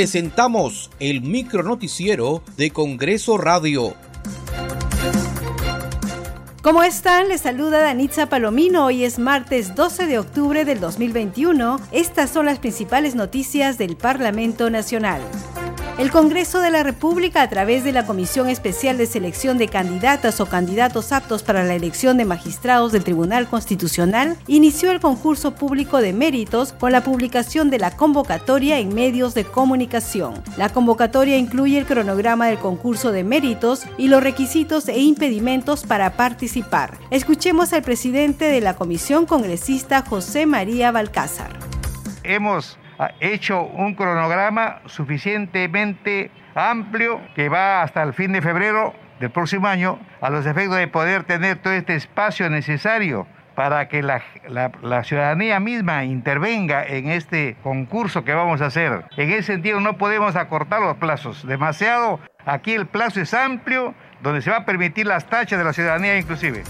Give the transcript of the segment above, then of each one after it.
presentamos el micro noticiero de Congreso Radio. ¿Cómo están? Les saluda Danitza Palomino. Hoy es martes 12 de octubre del 2021. Estas son las principales noticias del Parlamento Nacional. El Congreso de la República, a través de la Comisión Especial de Selección de Candidatas o Candidatos aptos para la elección de magistrados del Tribunal Constitucional, inició el concurso público de méritos con la publicación de la convocatoria en medios de comunicación. La convocatoria incluye el cronograma del concurso de méritos y los requisitos e impedimentos para participar. Escuchemos al presidente de la comisión congresista José María Balcázar. Hemos hecho un cronograma suficientemente amplio que va hasta el fin de febrero del próximo año a los efectos de poder tener todo este espacio necesario para que la, la, ciudadanía misma intervenga en este concurso que vamos a hacer. En ese sentido no podemos acortar los plazos demasiado. Aquí el plazo es amplio, donde se va a permitir las tachas de la ciudadanía inclusive.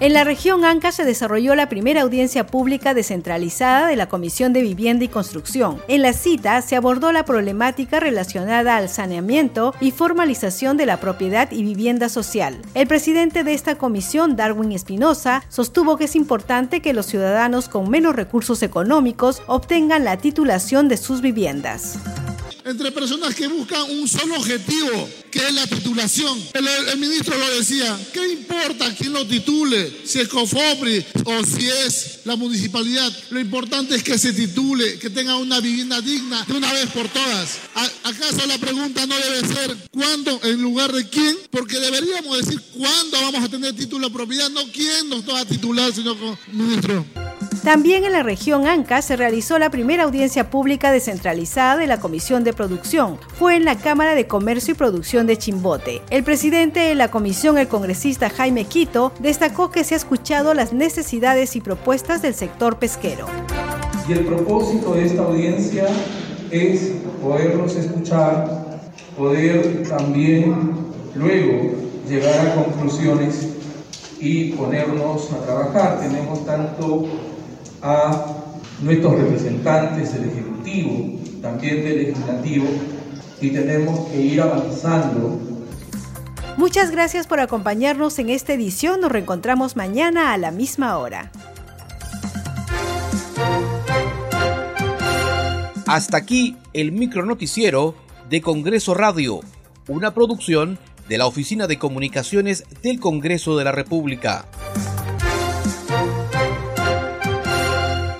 En la región Anca se desarrolló la primera audiencia pública descentralizada de la Comisión de Vivienda y Construcción. En la cita se abordó la problemática relacionada al saneamiento y formalización de la propiedad y vivienda social. El presidente de esta comisión, Darwin Espinosa, sostuvo que es importante que los ciudadanos con menos recursos económicos obtengan la titulación de sus viviendas entre personas que buscan un solo objetivo, que es la titulación. El, ministro lo decía, ¿qué importa quién lo titule? Si es COFOPRI o si es la municipalidad. Lo importante es que se titule, que tenga una vivienda digna de una vez por todas. ¿Acaso la pregunta no debe ser cuándo en lugar de quién? Porque deberíamos decir cuándo vamos a tener título de propiedad, no quién nos va a titular, señor ministro. También en la región Anca se realizó la primera audiencia pública descentralizada de la Comisión de Producción. Fue en la Cámara de Comercio y Producción de Chimbote. El presidente de la comisión, el congresista Jaime Quito, destacó que se ha escuchado las necesidades y propuestas del sector pesquero. Y el propósito de esta audiencia es poderlos escuchar, poder también luego llegar a conclusiones y ponernos a trabajar. Tenemos tanto a nuestros representantes del Ejecutivo, también del Legislativo, y tenemos que ir avanzando. Muchas gracias por acompañarnos en esta edición. Nos reencontramos mañana a la misma hora. Hasta aquí el micro noticiero de Congreso Radio, una producción de la Oficina de Comunicaciones del Congreso de la República.